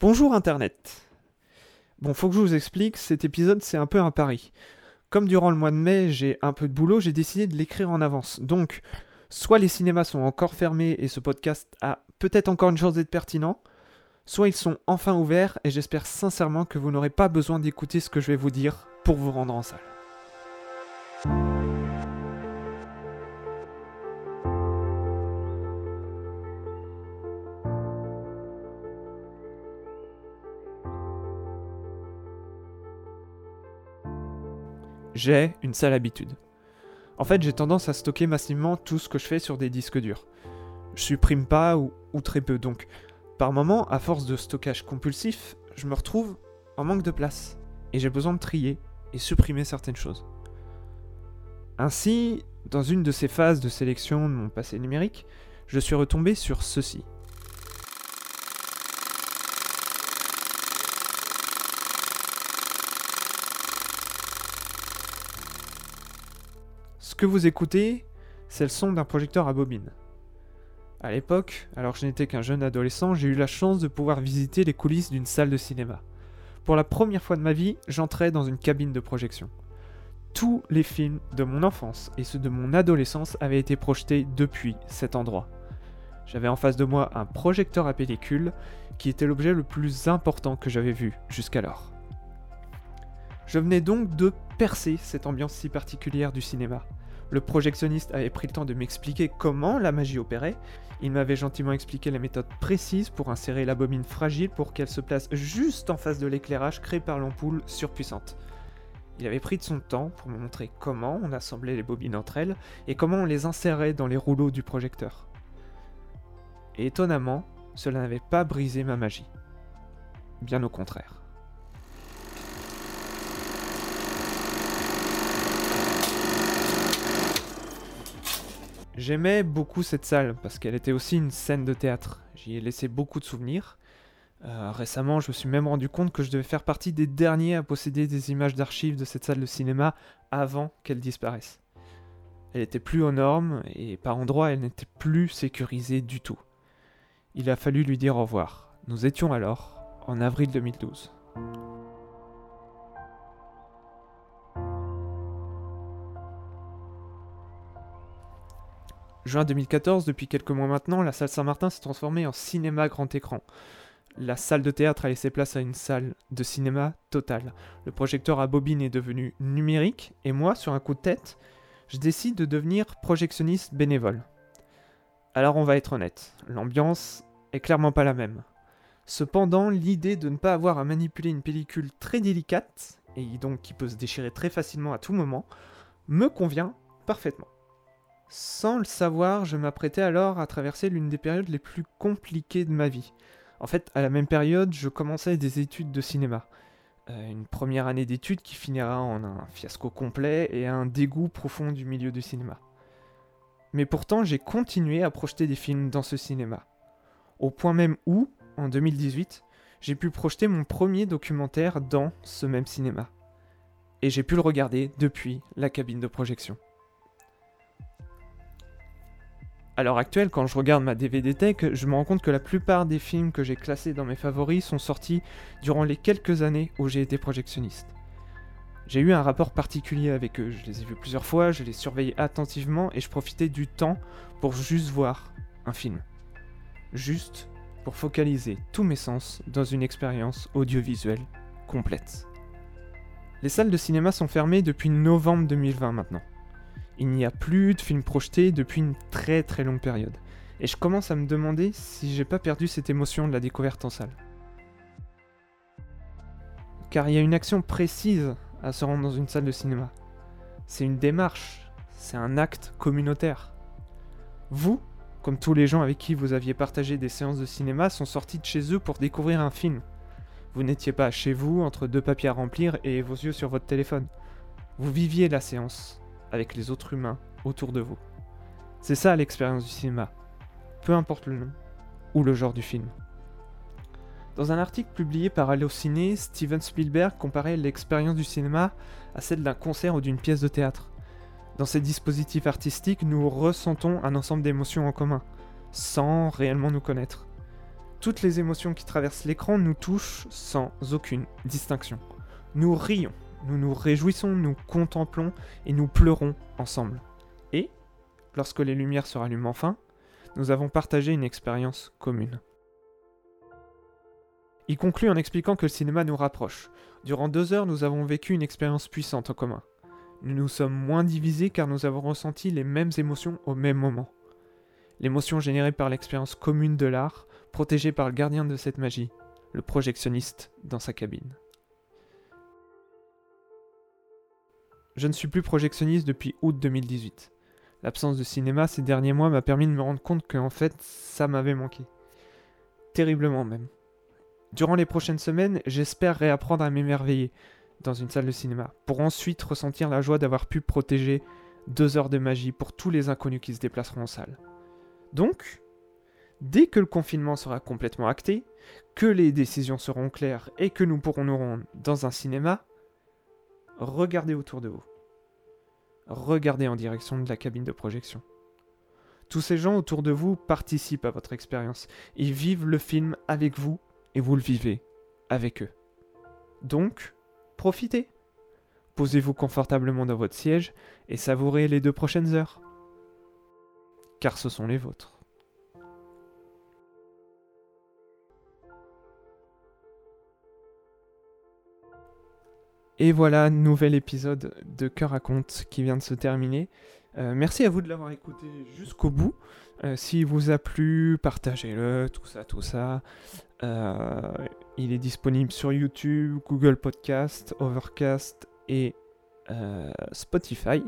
Bonjour Internet. Bon, faut que je vous explique, cet épisode c'est un peu un pari. Comme durant le mois de mai j'ai un peu de boulot, j'ai décidé de l'écrire en avance. Donc, soit les cinémas sont encore fermés et ce podcast a peut-être encore une chance d'être pertinent, soit ils sont enfin ouverts et j'espère sincèrement que vous n'aurez pas besoin d'écouter ce que je vais vous dire pour vous rendre en salle. J'ai une sale habitude. En fait, j'ai tendance à stocker massivement tout ce que je fais sur des disques durs. Je supprime pas ou, très peu, donc par moment, à force de stockage compulsif, je me retrouve en manque de place et j'ai besoin de trier et supprimer certaines choses. Ainsi, dans une de ces phases de sélection de mon passé numérique, je suis retombé sur ceci. Que vous écoutez, c'est le son d'un projecteur à bobine. À l'époque, alors que je n'étais qu'un jeune adolescent, j'ai eu la chance de pouvoir visiter les coulisses d'une salle de cinéma. Pour la première fois de ma vie, j'entrais dans une cabine de projection. Tous les films de mon enfance et ceux de mon adolescence avaient été projetés depuis cet endroit. J'avais en face de moi un projecteur à pellicule qui était l'objet le plus important que j'avais vu jusqu'alors. Je venais donc de percer cette ambiance si particulière du cinéma. Le projectionniste avait pris le temps de m'expliquer comment la magie opérait. Il m'avait gentiment expliqué la méthode précise pour insérer la bobine fragile pour qu'elle se place juste en face de l'éclairage créé par l'ampoule surpuissante. Il avait pris de son temps pour me montrer comment on assemblait les bobines entre elles et comment on les insérait dans les rouleaux du projecteur. Et étonnamment, cela n'avait pas brisé ma magie. Bien au contraire. J'aimais beaucoup cette salle parce qu'elle était aussi une scène de théâtre. J'y ai laissé beaucoup de souvenirs. Euh, récemment, je me suis même rendu compte que je devais faire partie des derniers à posséder des images d'archives de cette salle de cinéma avant qu'elle disparaisse. Elle était plus aux normes et par endroits elle n'était plus sécurisée du tout. Il a fallu lui dire au revoir. Nous étions alors en avril 2012. Juin 2014, depuis quelques mois maintenant, la salle Saint-Martin s'est transformée en cinéma grand écran. La salle de théâtre a laissé place à une salle de cinéma totale. Le projecteur à bobine est devenu numérique et moi, sur un coup de tête, je décide de devenir projectionniste bénévole. Alors on va être honnête, l'ambiance est clairement pas la même. Cependant, l'idée de ne pas avoir à manipuler une pellicule très délicate, et donc qui peut se déchirer très facilement à tout moment, me convient parfaitement. Sans le savoir, je m'apprêtais alors à traverser l'une des périodes les plus compliquées de ma vie. En fait, à la même période, je commençais des études de cinéma. Euh, une première année d'études qui finira en un fiasco complet et un dégoût profond du milieu du cinéma. Mais pourtant, j'ai continué à projeter des films dans ce cinéma. Au point même où, en 2018, j'ai pu projeter mon premier documentaire dans ce même cinéma. Et j'ai pu le regarder depuis la cabine de projection. À l'heure actuelle, quand je regarde ma DVD Tech, je me rends compte que la plupart des films que j'ai classés dans mes favoris sont sortis durant les quelques années où j'ai été projectionniste. J'ai eu un rapport particulier avec eux, je les ai vus plusieurs fois, je les surveillais attentivement et je profitais du temps pour juste voir un film. Juste pour focaliser tous mes sens dans une expérience audiovisuelle complète. Les salles de cinéma sont fermées depuis novembre 2020 maintenant. Il n'y a plus de films projetés depuis une très très longue période. Et je commence à me demander si j'ai pas perdu cette émotion de la découverte en salle. Car il y a une action précise à se rendre dans une salle de cinéma. C'est une démarche, c'est un acte communautaire. Vous, comme tous les gens avec qui vous aviez partagé des séances de cinéma, sont sortis de chez eux pour découvrir un film. Vous n'étiez pas chez vous entre deux papiers à remplir et vos yeux sur votre téléphone. Vous viviez la séance avec les autres humains autour de vous. C'est ça l'expérience du cinéma, peu importe le nom ou le genre du film. Dans un article publié par Allociné, Steven Spielberg comparait l'expérience du cinéma à celle d'un concert ou d'une pièce de théâtre. Dans ces dispositifs artistiques, nous ressentons un ensemble d'émotions en commun, sans réellement nous connaître. Toutes les émotions qui traversent l'écran nous touchent sans aucune distinction. Nous rions, nous nous réjouissons, nous contemplons et nous pleurons ensemble. Et, lorsque les lumières se rallument enfin, nous avons partagé une expérience commune. Il conclut en expliquant que le cinéma nous rapproche. Durant deux heures, nous avons vécu une expérience puissante en commun. Nous nous sommes moins divisés car nous avons ressenti les mêmes émotions au même moment. L'émotion générée par l'expérience commune de l'art, protégée par le gardien de cette magie, le projectionniste dans sa cabine. Je ne suis plus projectionniste depuis août 2018. L'absence de cinéma ces derniers mois m'a permis de me rendre compte qu'en fait, ça m'avait manqué. Terriblement même. Durant les prochaines semaines, j'espère réapprendre à m'émerveiller dans une salle de cinéma, pour ensuite ressentir la joie d'avoir pu protéger deux heures de magie pour tous les inconnus qui se déplaceront en salle. Donc, dès que le confinement sera complètement acté, que les décisions seront claires et que nous pourrons nous rendre dans un cinéma, regardez autour de vous. Regardez en direction de la cabine de projection. Tous ces gens autour de vous participent à votre expérience. Ils vivent le film avec vous et vous le vivez avec eux. Donc, profitez. Posez-vous confortablement dans votre siège et savourez les deux prochaines heures. Car ce sont les vôtres. Et voilà, nouvel épisode de Cœur à compte qui vient de se terminer. Euh, merci à vous de l'avoir écouté jusqu'au bout. Euh, S'il vous a plu, partagez-le, tout ça, tout ça. Euh, il est disponible sur YouTube, Google Podcast, Overcast et Spotify.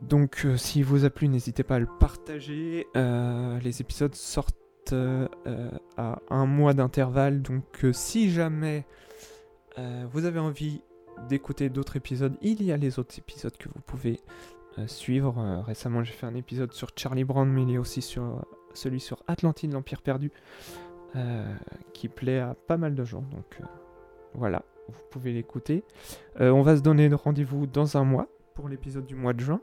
Donc s'il vous a plu, n'hésitez pas à le partager. les épisodes sortent à un mois d'intervalle. Donc si jamais euh, vous avez envie d'écouter d'autres épisodes, il y a les autres épisodes que vous pouvez euh, suivre. Euh, récemment, j'ai fait un épisode sur Charlie Brown, mais il y a aussi sur, celui sur Atlantide, l'Empire perdu, qui plaît à pas mal de gens. Donc voilà, vous pouvez l'écouter. on va se donner rendez-vous dans un mois pour l'épisode du mois de juin.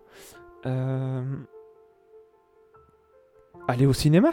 allez au cinéma